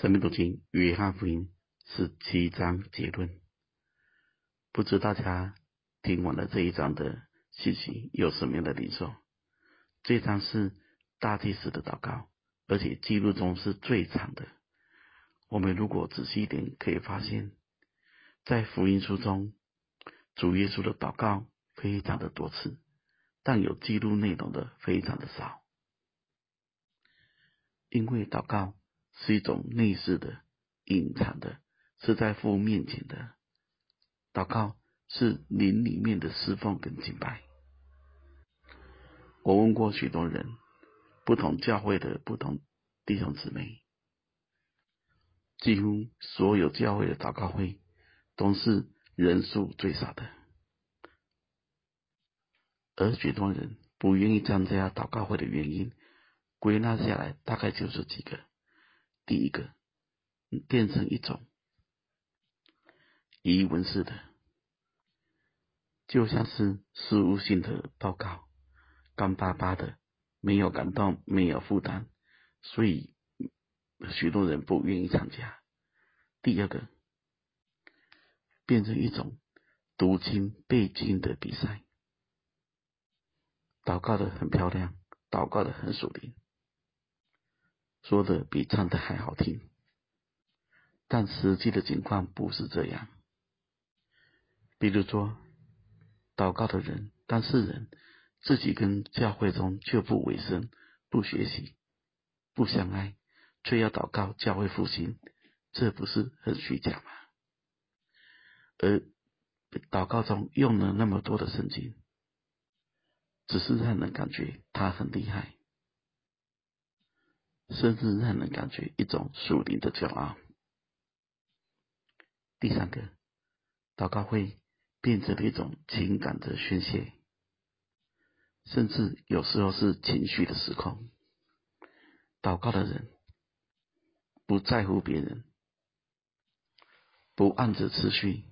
生命读经约翰福音十七章结论，不知大家听完了这一章的信息有什么样的领受？这一章是大祭司的祷告，而且记录中是最长的。我们如果仔细一点，可以发现，在福音书中，主耶稣的祷告非常的多次，但有记录内容的非常的少，因为祷告。是一种内视的、隐藏的，是在父面前的祷告，是灵里面的侍奉跟敬拜。我问过许多人，不同教会的不同弟兄姊妹，几乎所有教会的祷告会都是人数最少的，而许多人不愿意参加祷告会的原因，归纳下来大概就是几个。第一个，变成一种仪文式的，就像是事务性的报告，干巴巴的，没有感到，没有负担，所以许多人不愿意参加。第二个，变成一种读经背经的比赛，祷告的很漂亮，祷告的很属灵。说的比唱的还好听，但实际的情况不是这样。比如说，祷告的人，当事人自己跟教会中却不委身、不学习、不相爱，却要祷告教会复兴，这不是很虚假吗？而祷告中用了那么多的圣经，只是让人感觉他很厉害。甚至让人感觉一种属灵的骄傲。第三个，祷告会变成了一种情感的宣泄，甚至有时候是情绪的失控。祷告的人不在乎别人，不按着次序，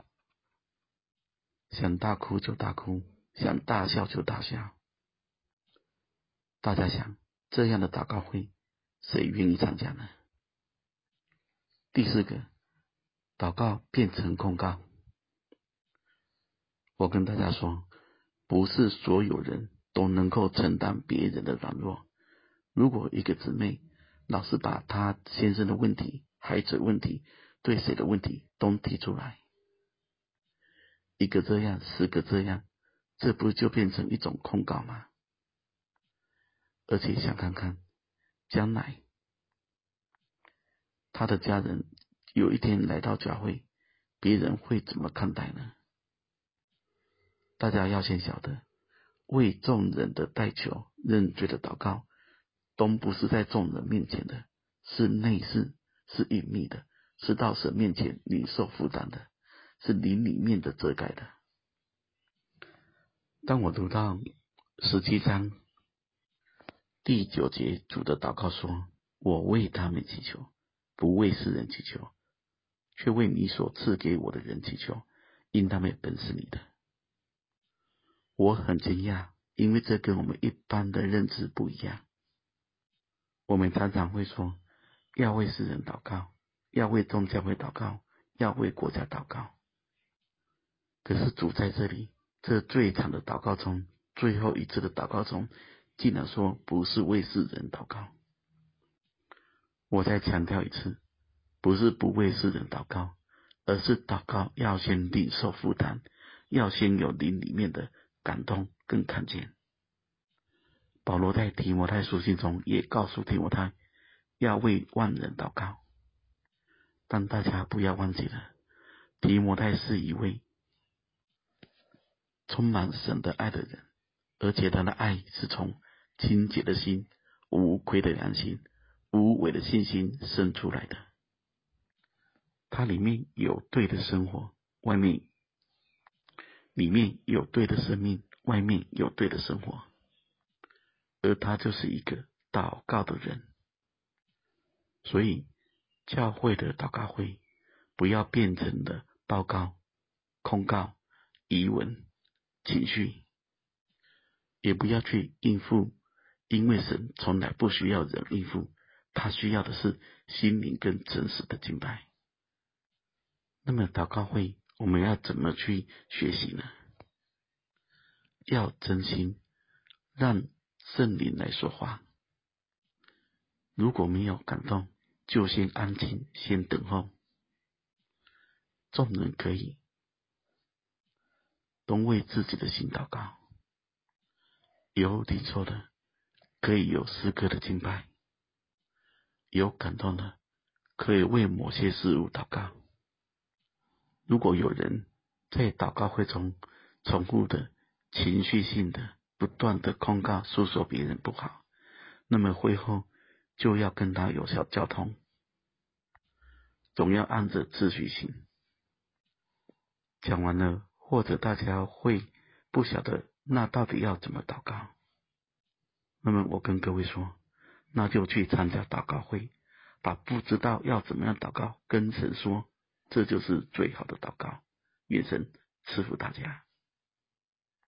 想大哭就大哭，想大笑就大笑。大家想，这样的祷告会，谁愿意参加呢？第四个，祷告变成控告。我跟大家说，不是所有人都能够承担别人的软弱。如果一个姊妹老是把她先生的问题、孩子问题、对谁的问题都提出来，一个这样，十个这样，这不就变成一种控告吗？而且想看看。将来，他的家人有一天来到教会，别人会怎么看待呢？大家要先晓得，为众人的代求、认罪的祷告，都不是在众人面前的，是内室，是隐秘的，是到神面前领受负担的，是灵里面的遮盖的。当我读到十七章。第九节，主的祷告说：“我为他们祈求，不为世人祈求，却为你所赐给我的人祈求，因他们本是你的。”我很惊讶，因为这跟我们一般的认知不一样。我们常常会说要为世人祷告，要为众教会祷告，要为国家祷告。可是主在这里，这最长的祷告中，最后一次的祷告中。竟然说不是为世人祷告，我再强调一次，不是不为世人祷告，而是祷告要先领受负担，要先有灵里面的感动跟看见。保罗在提摩太书信中也告诉提摩太，要为万人祷告。但大家不要忘记了，提摩太是一位充满神的爱的人。而且他的爱是从清洁的心、无愧的良心、无伪的信心生出来的。他里面有对的生活，外面里面有对的生命，外面有对的生活。而他就是一个祷告的人。所以，教会的祷告会不要变成了报告、控告、疑问、情绪。也不要去应付，因为神从来不需要人应付，他需要的是心灵跟真实的敬拜。那么祷告会我们要怎么去学习呢？要真心让圣灵来说话。如果没有感动，就先安静，先等候。众人可以都为自己的心祷告，有领受的可以有诗歌的敬拜，有感动的可以为某些事物祷告。如果有人在祷告会中重复的情绪性的不断的控告诉说别人不好，那么会后就要跟他有效交通，总要按着秩序行。讲完了，或者大家会不晓得那到底要怎么祷告，那么我跟各位说，那就去参加祷告会，把不知道要怎么样祷告跟神说，这就是最好的祷告。愿神赐福大家。